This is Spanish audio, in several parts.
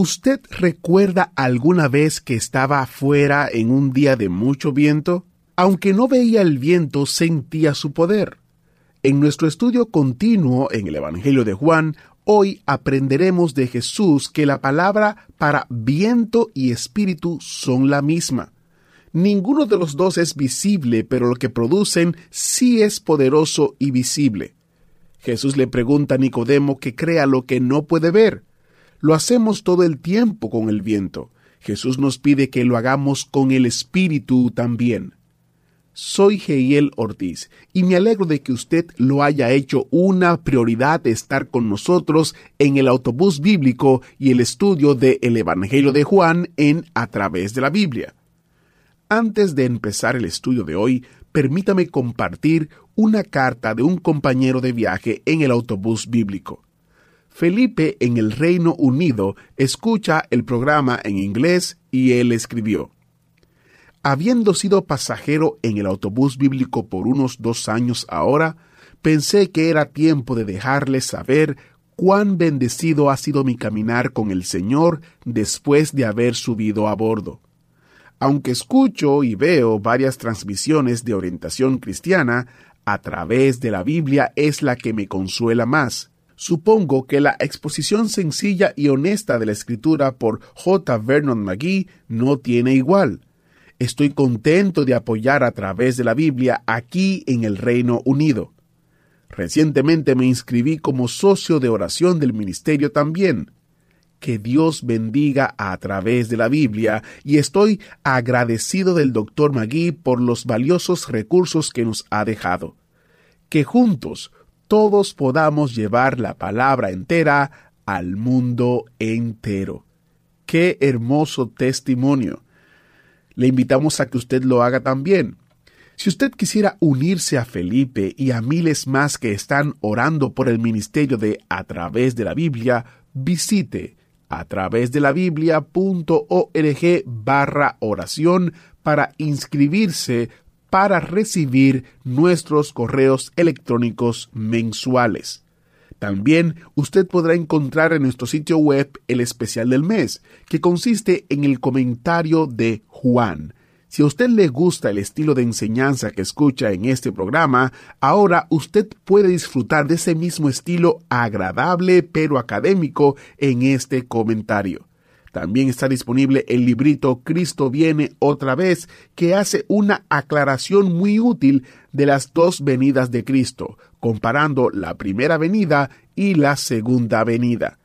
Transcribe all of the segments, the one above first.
¿Usted recuerda alguna vez que estaba afuera en un día de mucho viento? Aunque no veía el viento, sentía su poder. En nuestro estudio continuo en el Evangelio de Juan, hoy aprenderemos de Jesús que la palabra para viento y espíritu son la misma. Ninguno de los dos es visible, pero lo que producen sí es poderoso y visible. Jesús le pregunta a Nicodemo que crea lo que no puede ver. Lo hacemos todo el tiempo con el viento. Jesús nos pide que lo hagamos con el espíritu también. Soy Geiel Ortiz y me alegro de que usted lo haya hecho una prioridad de estar con nosotros en el autobús bíblico y el estudio del el Evangelio de Juan en A través de la Biblia. Antes de empezar el estudio de hoy, permítame compartir una carta de un compañero de viaje en el autobús bíblico. Felipe en el Reino Unido escucha el programa en inglés y él escribió, Habiendo sido pasajero en el autobús bíblico por unos dos años ahora, pensé que era tiempo de dejarles saber cuán bendecido ha sido mi caminar con el Señor después de haber subido a bordo. Aunque escucho y veo varias transmisiones de orientación cristiana, a través de la Biblia es la que me consuela más. Supongo que la exposición sencilla y honesta de la escritura por J. Vernon McGee no tiene igual. Estoy contento de apoyar a través de la Biblia aquí en el Reino Unido. Recientemente me inscribí como socio de oración del ministerio también. Que Dios bendiga a través de la Biblia y estoy agradecido del Dr. Magui por los valiosos recursos que nos ha dejado. Que juntos todos podamos llevar la palabra entera al mundo entero. Qué hermoso testimonio. Le invitamos a que usted lo haga también. Si usted quisiera unirse a Felipe y a miles más que están orando por el ministerio de A través de la Biblia, visite a través de la biblia.org barra oración para inscribirse para recibir nuestros correos electrónicos mensuales. También usted podrá encontrar en nuestro sitio web el especial del mes, que consiste en el comentario de Juan. Si a usted le gusta el estilo de enseñanza que escucha en este programa, ahora usted puede disfrutar de ese mismo estilo agradable pero académico en este comentario. También está disponible el librito Cristo viene otra vez, que hace una aclaración muy útil de las dos venidas de Cristo, comparando la primera venida y la segunda venida.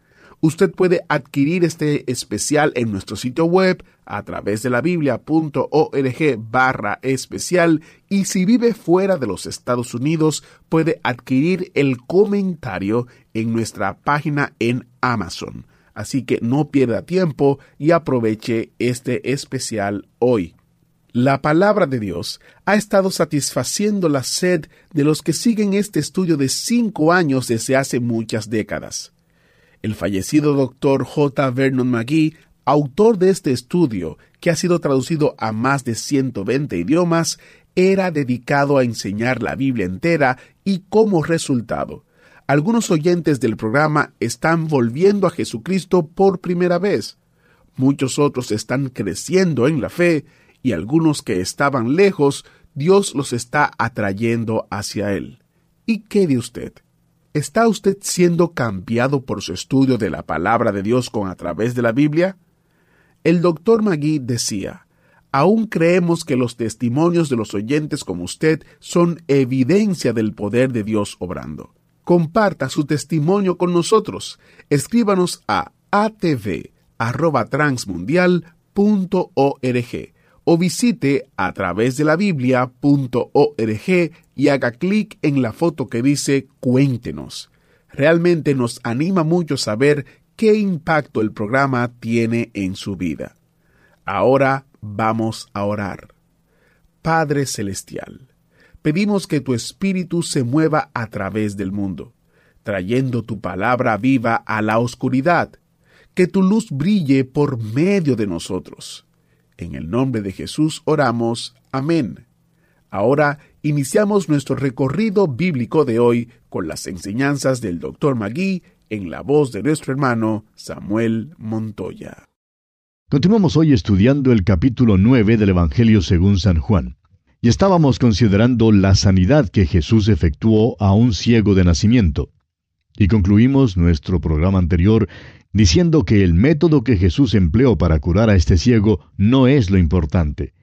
Usted puede adquirir este especial en nuestro sitio web a través de la biblia.org barra especial y si vive fuera de los Estados Unidos puede adquirir el comentario en nuestra página en Amazon. Así que no pierda tiempo y aproveche este especial hoy. La palabra de Dios ha estado satisfaciendo la sed de los que siguen este estudio de cinco años desde hace muchas décadas. El fallecido doctor J. Vernon McGee, autor de este estudio, que ha sido traducido a más de 120 idiomas, era dedicado a enseñar la Biblia entera y como resultado, algunos oyentes del programa están volviendo a Jesucristo por primera vez. Muchos otros están creciendo en la fe y algunos que estaban lejos, Dios los está atrayendo hacia Él. ¿Y qué de usted? ¿Está usted siendo cambiado por su estudio de la palabra de Dios con a través de la Biblia? El doctor Magui decía, aún creemos que los testimonios de los oyentes como usted son evidencia del poder de Dios obrando comparta su testimonio con nosotros. Escríbanos a atv@transmundial.org o visite a través de la biblia.org y haga clic en la foto que dice Cuéntenos. Realmente nos anima mucho saber qué impacto el programa tiene en su vida. Ahora vamos a orar. Padre Celestial, pedimos que tu Espíritu se mueva a través del mundo, trayendo tu palabra viva a la oscuridad, que tu luz brille por medio de nosotros. En el nombre de Jesús oramos. Amén. Ahora iniciamos nuestro recorrido bíblico de hoy con las enseñanzas del Dr. Magui en la voz de nuestro hermano Samuel Montoya. Continuamos hoy estudiando el capítulo 9 del Evangelio según San Juan. Y estábamos considerando la sanidad que Jesús efectuó a un ciego de nacimiento. Y concluimos nuestro programa anterior diciendo que el método que Jesús empleó para curar a este ciego no es lo importante.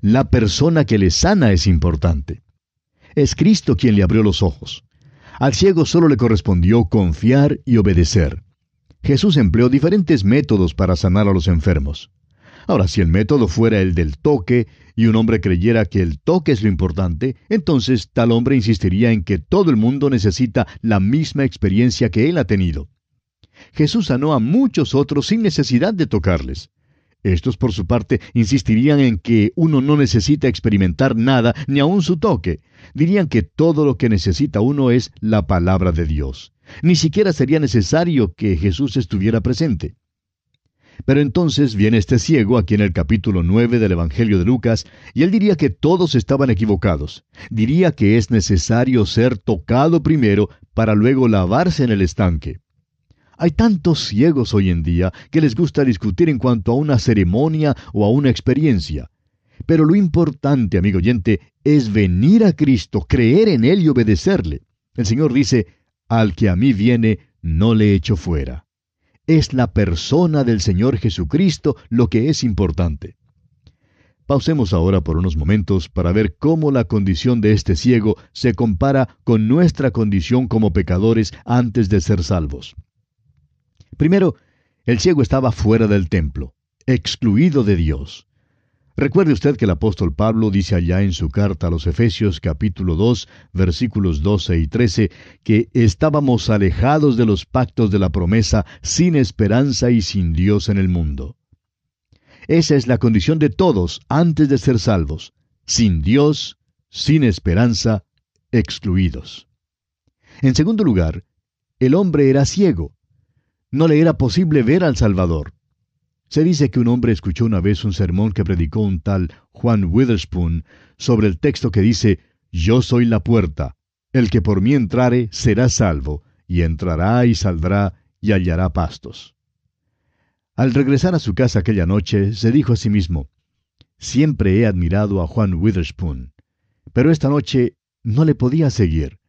La persona que le sana es importante. Es Cristo quien le abrió los ojos. Al ciego solo le correspondió confiar y obedecer. Jesús empleó diferentes métodos para sanar a los enfermos. Ahora, si el método fuera el del toque, y un hombre creyera que el toque es lo importante, entonces tal hombre insistiría en que todo el mundo necesita la misma experiencia que él ha tenido. Jesús sanó a muchos otros sin necesidad de tocarles. Estos, por su parte, insistirían en que uno no necesita experimentar nada, ni aun su toque. Dirían que todo lo que necesita uno es la palabra de Dios. Ni siquiera sería necesario que Jesús estuviera presente. Pero entonces viene este ciego aquí en el capítulo 9 del Evangelio de Lucas, y él diría que todos estaban equivocados. Diría que es necesario ser tocado primero para luego lavarse en el estanque. Hay tantos ciegos hoy en día que les gusta discutir en cuanto a una ceremonia o a una experiencia. Pero lo importante, amigo oyente, es venir a Cristo, creer en Él y obedecerle. El Señor dice, al que a mí viene, no le echo fuera. Es la persona del Señor Jesucristo lo que es importante. Pausemos ahora por unos momentos para ver cómo la condición de este ciego se compara con nuestra condición como pecadores antes de ser salvos. Primero, el ciego estaba fuera del templo, excluido de Dios. Recuerde usted que el apóstol Pablo dice allá en su carta a los Efesios capítulo 2 versículos 12 y 13 que estábamos alejados de los pactos de la promesa sin esperanza y sin Dios en el mundo. Esa es la condición de todos antes de ser salvos, sin Dios, sin esperanza, excluidos. En segundo lugar, el hombre era ciego, no le era posible ver al Salvador. Se dice que un hombre escuchó una vez un sermón que predicó un tal Juan Witherspoon sobre el texto que dice, Yo soy la puerta, el que por mí entrare será salvo, y entrará y saldrá y hallará pastos. Al regresar a su casa aquella noche, se dijo a sí mismo, Siempre he admirado a Juan Witherspoon, pero esta noche no le podía seguir.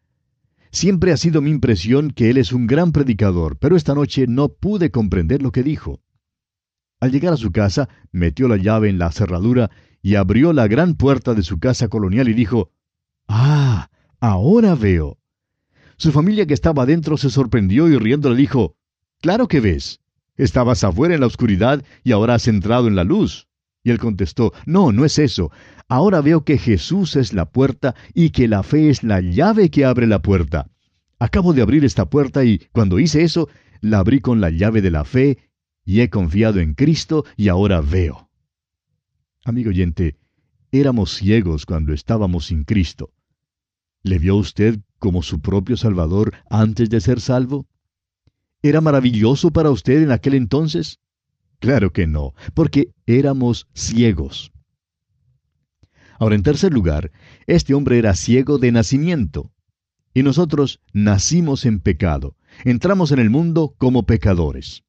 Siempre ha sido mi impresión que él es un gran predicador, pero esta noche no pude comprender lo que dijo. Al llegar a su casa, metió la llave en la cerradura y abrió la gran puerta de su casa colonial y dijo, Ah, ahora veo. Su familia que estaba dentro se sorprendió y riendo le dijo, Claro que ves. Estabas afuera en la oscuridad y ahora has entrado en la luz. Y él contestó, No, no es eso. Ahora veo que Jesús es la puerta y que la fe es la llave que abre la puerta. Acabo de abrir esta puerta y cuando hice eso, la abrí con la llave de la fe y he confiado en Cristo y ahora veo. Amigo oyente, éramos ciegos cuando estábamos sin Cristo. ¿Le vio usted como su propio Salvador antes de ser salvo? ¿Era maravilloso para usted en aquel entonces? Claro que no, porque éramos ciegos. Ahora, en tercer lugar, este hombre era ciego de nacimiento. Y nosotros nacimos en pecado, entramos en el mundo como pecadores.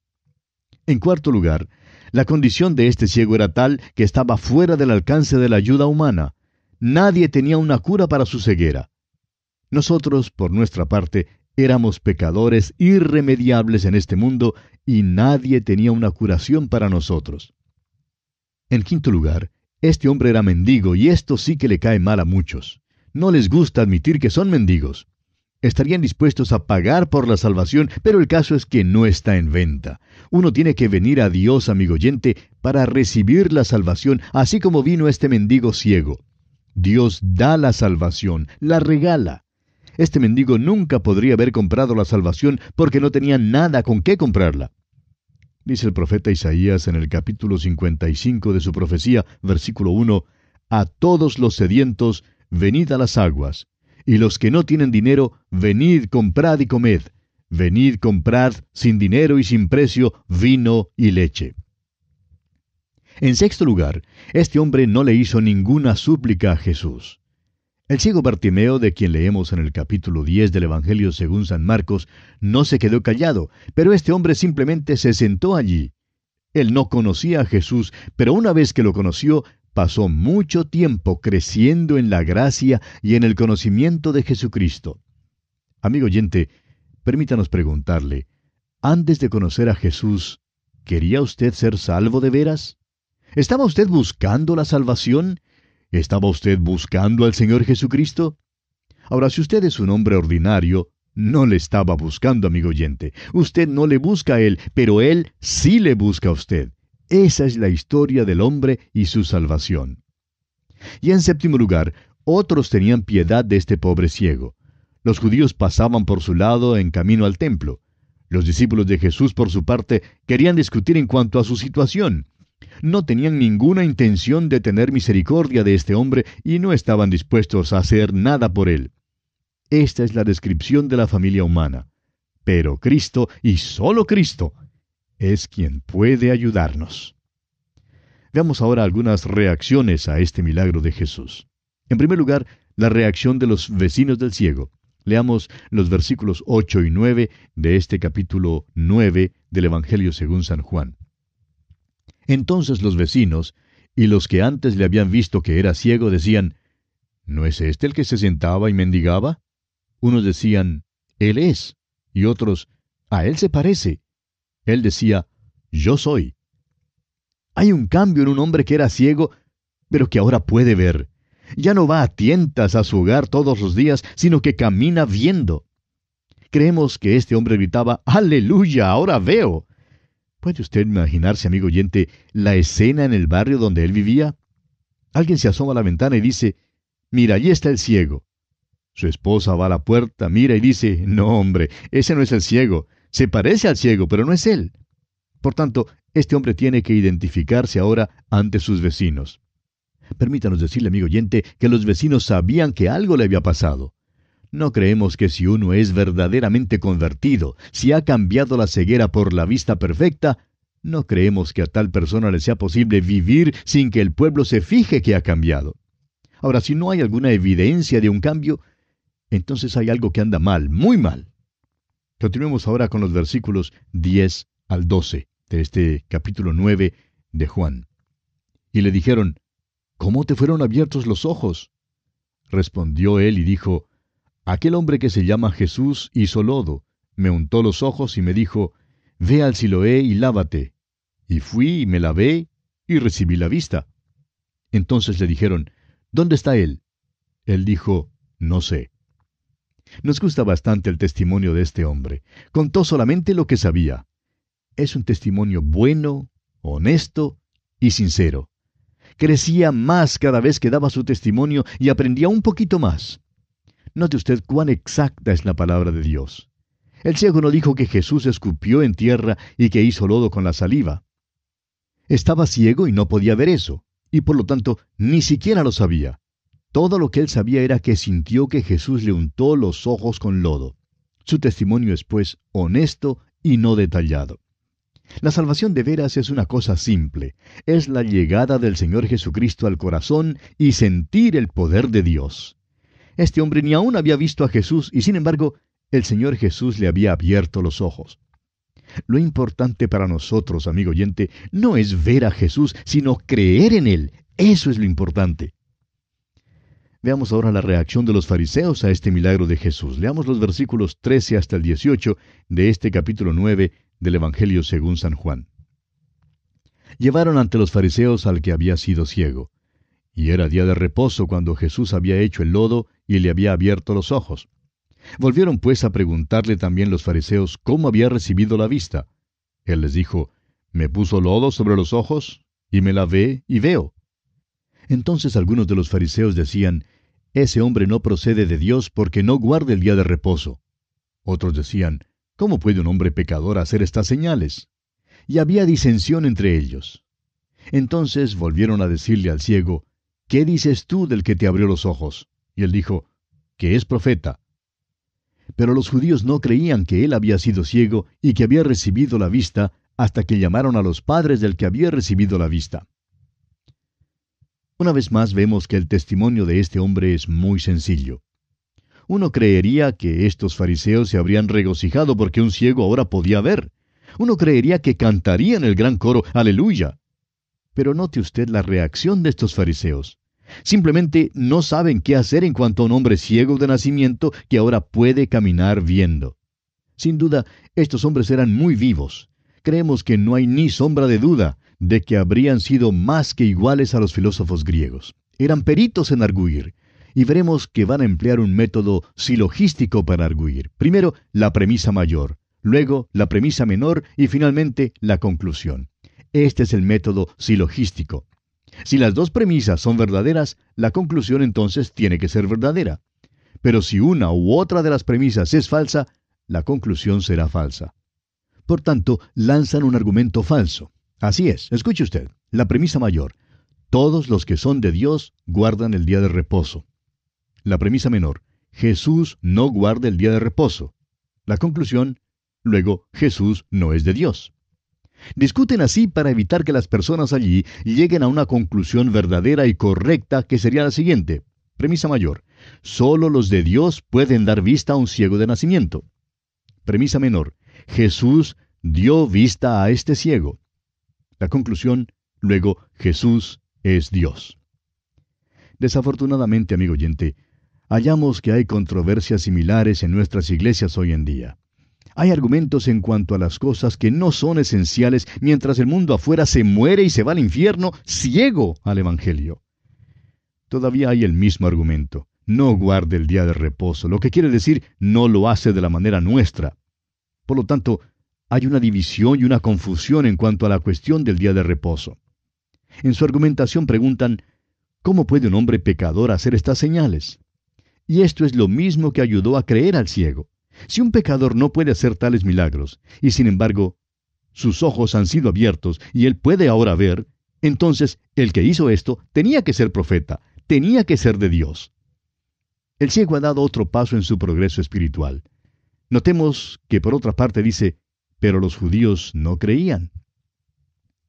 En cuarto lugar, la condición de este ciego era tal que estaba fuera del alcance de la ayuda humana. Nadie tenía una cura para su ceguera. Nosotros, por nuestra parte, éramos pecadores irremediables en este mundo y nadie tenía una curación para nosotros. En quinto lugar, este hombre era mendigo y esto sí que le cae mal a muchos. No les gusta admitir que son mendigos. Estarían dispuestos a pagar por la salvación, pero el caso es que no está en venta. Uno tiene que venir a Dios, amigo oyente, para recibir la salvación, así como vino este mendigo ciego. Dios da la salvación, la regala. Este mendigo nunca podría haber comprado la salvación porque no tenía nada con qué comprarla. Dice el profeta Isaías en el capítulo 55 de su profecía, versículo 1, A todos los sedientos, venid a las aguas, y los que no tienen dinero, venid, comprad y comed. Venid, comprad, sin dinero y sin precio, vino y leche. En sexto lugar, este hombre no le hizo ninguna súplica a Jesús. El ciego Bartimeo, de quien leemos en el capítulo 10 del Evangelio según San Marcos, no se quedó callado, pero este hombre simplemente se sentó allí. Él no conocía a Jesús, pero una vez que lo conoció, pasó mucho tiempo creciendo en la gracia y en el conocimiento de Jesucristo. Amigo oyente, permítanos preguntarle, antes de conocer a Jesús, ¿quería usted ser salvo de veras? ¿Estaba usted buscando la salvación? ¿Estaba usted buscando al Señor Jesucristo? Ahora, si usted es un hombre ordinario, no le estaba buscando, amigo oyente. Usted no le busca a Él, pero Él sí le busca a usted. Esa es la historia del hombre y su salvación. Y en séptimo lugar, otros tenían piedad de este pobre ciego. Los judíos pasaban por su lado en camino al templo. Los discípulos de Jesús, por su parte, querían discutir en cuanto a su situación no tenían ninguna intención de tener misericordia de este hombre y no estaban dispuestos a hacer nada por él. Esta es la descripción de la familia humana. Pero Cristo, y solo Cristo, es quien puede ayudarnos. Veamos ahora algunas reacciones a este milagro de Jesús. En primer lugar, la reacción de los vecinos del ciego. Leamos los versículos 8 y 9 de este capítulo 9 del Evangelio según San Juan. Entonces los vecinos, y los que antes le habían visto que era ciego, decían, ¿No es este el que se sentaba y mendigaba? Unos decían, Él es, y otros, A Él se parece. Él decía, Yo soy. Hay un cambio en un hombre que era ciego, pero que ahora puede ver. Ya no va a tientas a su hogar todos los días, sino que camina viendo. Creemos que este hombre gritaba, Aleluya, ahora veo. ¿Puede usted imaginarse, amigo oyente, la escena en el barrio donde él vivía? Alguien se asoma a la ventana y dice, Mira, allí está el ciego. Su esposa va a la puerta, mira y dice, No, hombre, ese no es el ciego. Se parece al ciego, pero no es él. Por tanto, este hombre tiene que identificarse ahora ante sus vecinos. Permítanos decirle, amigo oyente, que los vecinos sabían que algo le había pasado. No creemos que si uno es verdaderamente convertido, si ha cambiado la ceguera por la vista perfecta, no creemos que a tal persona le sea posible vivir sin que el pueblo se fije que ha cambiado. Ahora, si no hay alguna evidencia de un cambio, entonces hay algo que anda mal, muy mal. Continuemos ahora con los versículos 10 al 12 de este capítulo 9 de Juan. Y le dijeron, ¿Cómo te fueron abiertos los ojos? Respondió él y dijo, Aquel hombre que se llama Jesús hizo lodo, me untó los ojos y me dijo, Ve al Siloé y lávate. Y fui y me lavé y recibí la vista. Entonces le dijeron, ¿Dónde está él? Él dijo, No sé. Nos gusta bastante el testimonio de este hombre. Contó solamente lo que sabía. Es un testimonio bueno, honesto y sincero. Crecía más cada vez que daba su testimonio y aprendía un poquito más. Note usted cuán exacta es la palabra de Dios. El ciego no dijo que Jesús escupió en tierra y que hizo lodo con la saliva. Estaba ciego y no podía ver eso, y por lo tanto ni siquiera lo sabía. Todo lo que él sabía era que sintió que Jesús le untó los ojos con lodo. Su testimonio es, pues, honesto y no detallado. La salvación de veras es una cosa simple, es la llegada del Señor Jesucristo al corazón y sentir el poder de Dios. Este hombre ni aún había visto a Jesús y sin embargo el Señor Jesús le había abierto los ojos. Lo importante para nosotros, amigo oyente, no es ver a Jesús, sino creer en Él. Eso es lo importante. Veamos ahora la reacción de los fariseos a este milagro de Jesús. Leamos los versículos 13 hasta el 18 de este capítulo 9 del Evangelio según San Juan. Llevaron ante los fariseos al que había sido ciego. Y era día de reposo cuando Jesús había hecho el lodo y le había abierto los ojos. Volvieron pues a preguntarle también los fariseos cómo había recibido la vista. Él les dijo, Me puso lodo sobre los ojos, y me lavé y veo. Entonces algunos de los fariseos decían, ese hombre no procede de Dios porque no guarda el día de reposo. Otros decían, ¿cómo puede un hombre pecador hacer estas señales? Y había disensión entre ellos. Entonces volvieron a decirle al ciego, ¿qué dices tú del que te abrió los ojos? Y él dijo, que es profeta. Pero los judíos no creían que él había sido ciego y que había recibido la vista hasta que llamaron a los padres del que había recibido la vista. Una vez más vemos que el testimonio de este hombre es muy sencillo. Uno creería que estos fariseos se habrían regocijado porque un ciego ahora podía ver. Uno creería que cantarían el gran coro Aleluya. Pero note usted la reacción de estos fariseos. Simplemente no saben qué hacer en cuanto a un hombre ciego de nacimiento que ahora puede caminar viendo. Sin duda, estos hombres eran muy vivos. Creemos que no hay ni sombra de duda de que habrían sido más que iguales a los filósofos griegos. Eran peritos en arguir. Y veremos que van a emplear un método silogístico para arguir. Primero, la premisa mayor, luego la premisa menor y finalmente la conclusión. Este es el método silogístico. Si las dos premisas son verdaderas, la conclusión entonces tiene que ser verdadera. Pero si una u otra de las premisas es falsa, la conclusión será falsa. Por tanto, lanzan un argumento falso. Así es, escuche usted, la premisa mayor. Todos los que son de Dios guardan el día de reposo. La premisa menor. Jesús no guarda el día de reposo. La conclusión. Luego, Jesús no es de Dios. Discuten así para evitar que las personas allí lleguen a una conclusión verdadera y correcta que sería la siguiente. Premisa mayor. Solo los de Dios pueden dar vista a un ciego de nacimiento. Premisa menor. Jesús dio vista a este ciego. La conclusión, luego, Jesús es Dios. Desafortunadamente, amigo oyente, hallamos que hay controversias similares en nuestras iglesias hoy en día. Hay argumentos en cuanto a las cosas que no son esenciales mientras el mundo afuera se muere y se va al infierno ciego al Evangelio. Todavía hay el mismo argumento. No guarde el día de reposo, lo que quiere decir no lo hace de la manera nuestra. Por lo tanto, hay una división y una confusión en cuanto a la cuestión del día de reposo. En su argumentación preguntan, ¿cómo puede un hombre pecador hacer estas señales? Y esto es lo mismo que ayudó a creer al ciego. Si un pecador no puede hacer tales milagros, y sin embargo sus ojos han sido abiertos y él puede ahora ver, entonces el que hizo esto tenía que ser profeta, tenía que ser de Dios. El ciego ha dado otro paso en su progreso espiritual. Notemos que por otra parte dice, pero los judíos no creían.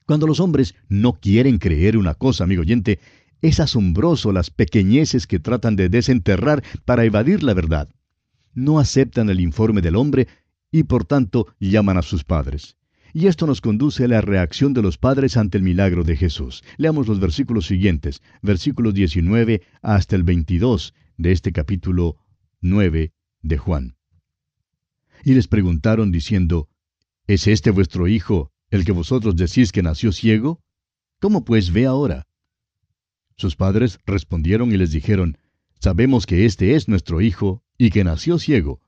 Cuando los hombres no quieren creer una cosa, amigo oyente, es asombroso las pequeñeces que tratan de desenterrar para evadir la verdad no aceptan el informe del hombre y por tanto llaman a sus padres. Y esto nos conduce a la reacción de los padres ante el milagro de Jesús. Leamos los versículos siguientes, versículos 19 hasta el 22 de este capítulo 9 de Juan. Y les preguntaron diciendo, ¿Es este vuestro hijo, el que vosotros decís que nació ciego? ¿Cómo pues ve ahora? Sus padres respondieron y les dijeron, Sabemos que este es nuestro hijo y que nació ciego.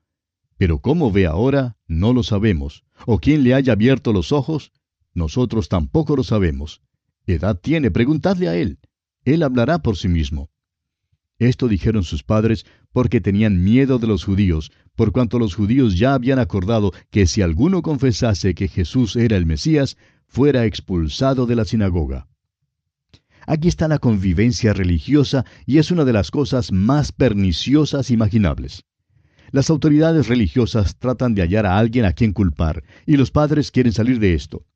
Pero cómo ve ahora, no lo sabemos. O quién le haya abierto los ojos, nosotros tampoco lo sabemos. Edad tiene, preguntadle a él. Él hablará por sí mismo. Esto dijeron sus padres porque tenían miedo de los judíos, por cuanto los judíos ya habían acordado que si alguno confesase que Jesús era el Mesías, fuera expulsado de la sinagoga. Aquí está la convivencia religiosa y es una de las cosas más perniciosas imaginables. Las autoridades religiosas tratan de hallar a alguien a quien culpar, y los padres quieren salir de esto.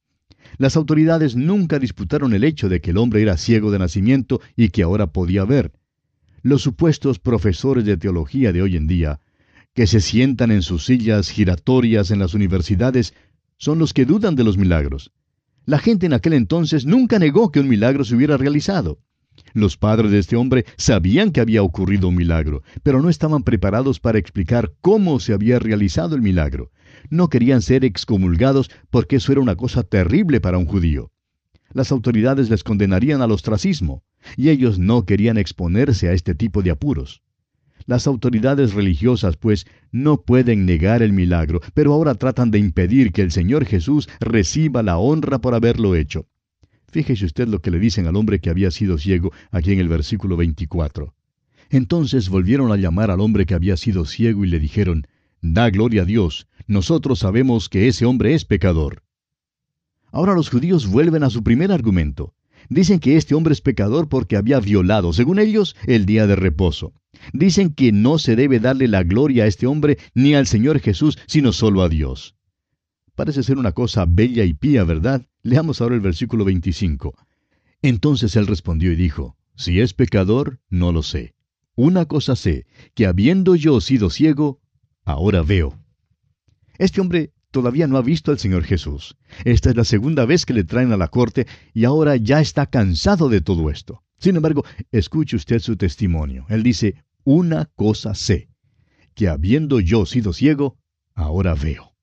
Las autoridades nunca disputaron el hecho de que el hombre era ciego de nacimiento y que ahora podía ver. Los supuestos profesores de teología de hoy en día, que se sientan en sus sillas giratorias en las universidades, son los que dudan de los milagros. La gente en aquel entonces nunca negó que un milagro se hubiera realizado. Los padres de este hombre sabían que había ocurrido un milagro, pero no estaban preparados para explicar cómo se había realizado el milagro. No querían ser excomulgados porque eso era una cosa terrible para un judío. Las autoridades les condenarían al ostracismo, y ellos no querían exponerse a este tipo de apuros. Las autoridades religiosas, pues, no pueden negar el milagro, pero ahora tratan de impedir que el Señor Jesús reciba la honra por haberlo hecho. Fíjese usted lo que le dicen al hombre que había sido ciego aquí en el versículo 24. Entonces volvieron a llamar al hombre que había sido ciego y le dijeron, Da gloria a Dios, nosotros sabemos que ese hombre es pecador. Ahora los judíos vuelven a su primer argumento. Dicen que este hombre es pecador porque había violado, según ellos, el día de reposo. Dicen que no se debe darle la gloria a este hombre ni al Señor Jesús, sino solo a Dios. Parece ser una cosa bella y pía, ¿verdad? Leamos ahora el versículo 25. Entonces él respondió y dijo, Si es pecador, no lo sé. Una cosa sé, que habiendo yo sido ciego, ahora veo. Este hombre todavía no ha visto al Señor Jesús. Esta es la segunda vez que le traen a la corte y ahora ya está cansado de todo esto. Sin embargo, escuche usted su testimonio. Él dice, una cosa sé, que habiendo yo sido ciego, ahora veo.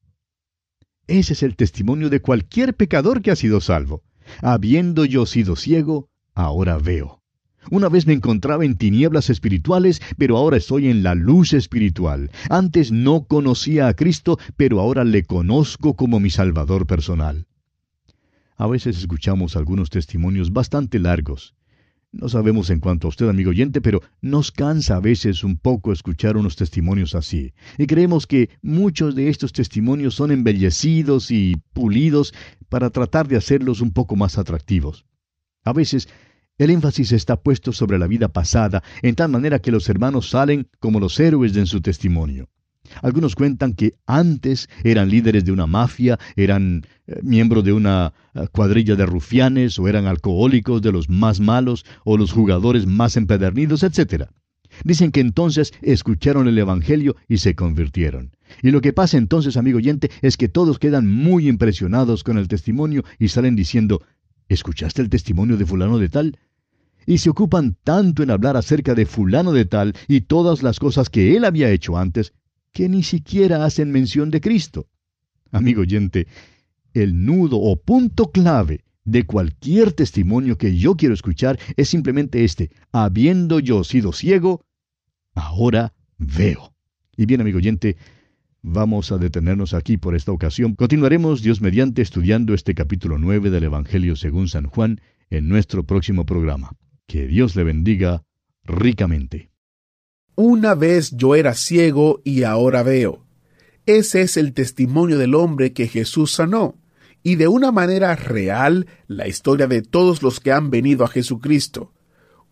Ese es el testimonio de cualquier pecador que ha sido salvo. Habiendo yo sido ciego, ahora veo. Una vez me encontraba en tinieblas espirituales, pero ahora estoy en la luz espiritual. Antes no conocía a Cristo, pero ahora le conozco como mi Salvador personal. A veces escuchamos algunos testimonios bastante largos. No sabemos en cuanto a usted, amigo oyente, pero nos cansa a veces un poco escuchar unos testimonios así. Y creemos que muchos de estos testimonios son embellecidos y pulidos para tratar de hacerlos un poco más atractivos. A veces el énfasis está puesto sobre la vida pasada, en tal manera que los hermanos salen como los héroes en su testimonio. Algunos cuentan que antes eran líderes de una mafia, eran eh, miembros de una eh, cuadrilla de rufianes, o eran alcohólicos de los más malos, o los jugadores más empedernidos, etc. Dicen que entonces escucharon el Evangelio y se convirtieron. Y lo que pasa entonces, amigo oyente, es que todos quedan muy impresionados con el testimonio y salen diciendo, ¿escuchaste el testimonio de fulano de tal? Y se ocupan tanto en hablar acerca de fulano de tal y todas las cosas que él había hecho antes, que ni siquiera hacen mención de Cristo. Amigo oyente, el nudo o punto clave de cualquier testimonio que yo quiero escuchar es simplemente este, habiendo yo sido ciego, ahora veo. Y bien, amigo oyente, vamos a detenernos aquí por esta ocasión. Continuaremos, Dios mediante, estudiando este capítulo 9 del Evangelio según San Juan en nuestro próximo programa. Que Dios le bendiga ricamente. Una vez yo era ciego y ahora veo. Ese es el testimonio del hombre que Jesús sanó, y de una manera real la historia de todos los que han venido a Jesucristo.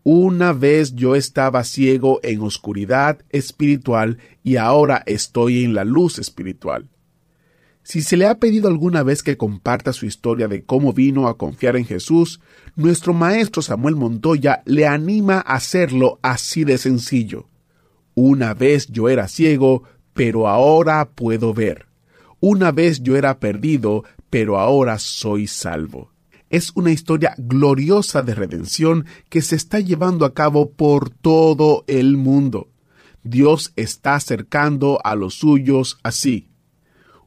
Una vez yo estaba ciego en oscuridad espiritual y ahora estoy en la luz espiritual. Si se le ha pedido alguna vez que comparta su historia de cómo vino a confiar en Jesús, nuestro maestro Samuel Montoya le anima a hacerlo así de sencillo. Una vez yo era ciego, pero ahora puedo ver. Una vez yo era perdido, pero ahora soy salvo. Es una historia gloriosa de redención que se está llevando a cabo por todo el mundo. Dios está acercando a los suyos así.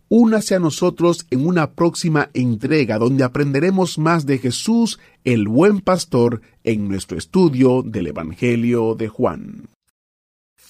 Únase a nosotros en una próxima entrega donde aprenderemos más de Jesús, el buen pastor, en nuestro estudio del Evangelio de Juan.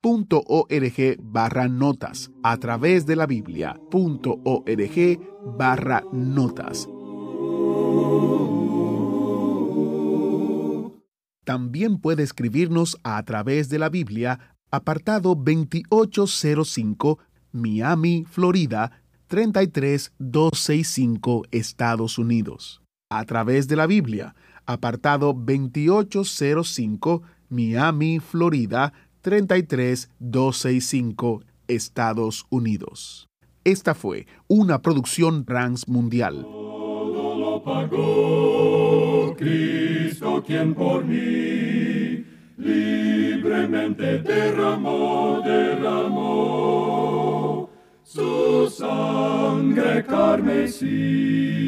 .org barra notas a través de la biblia.org barra notas. También puede escribirnos a través de la Biblia, apartado 2805, Miami, Florida, 33265, Estados Unidos. A través de la Biblia, apartado 2805, Miami, Florida, 33265, Estados Unidos. Esta fue una producción Trans Mundial. Todo lo pagó Cristo quien por mí libremente derramó, derramó su sangre carmesí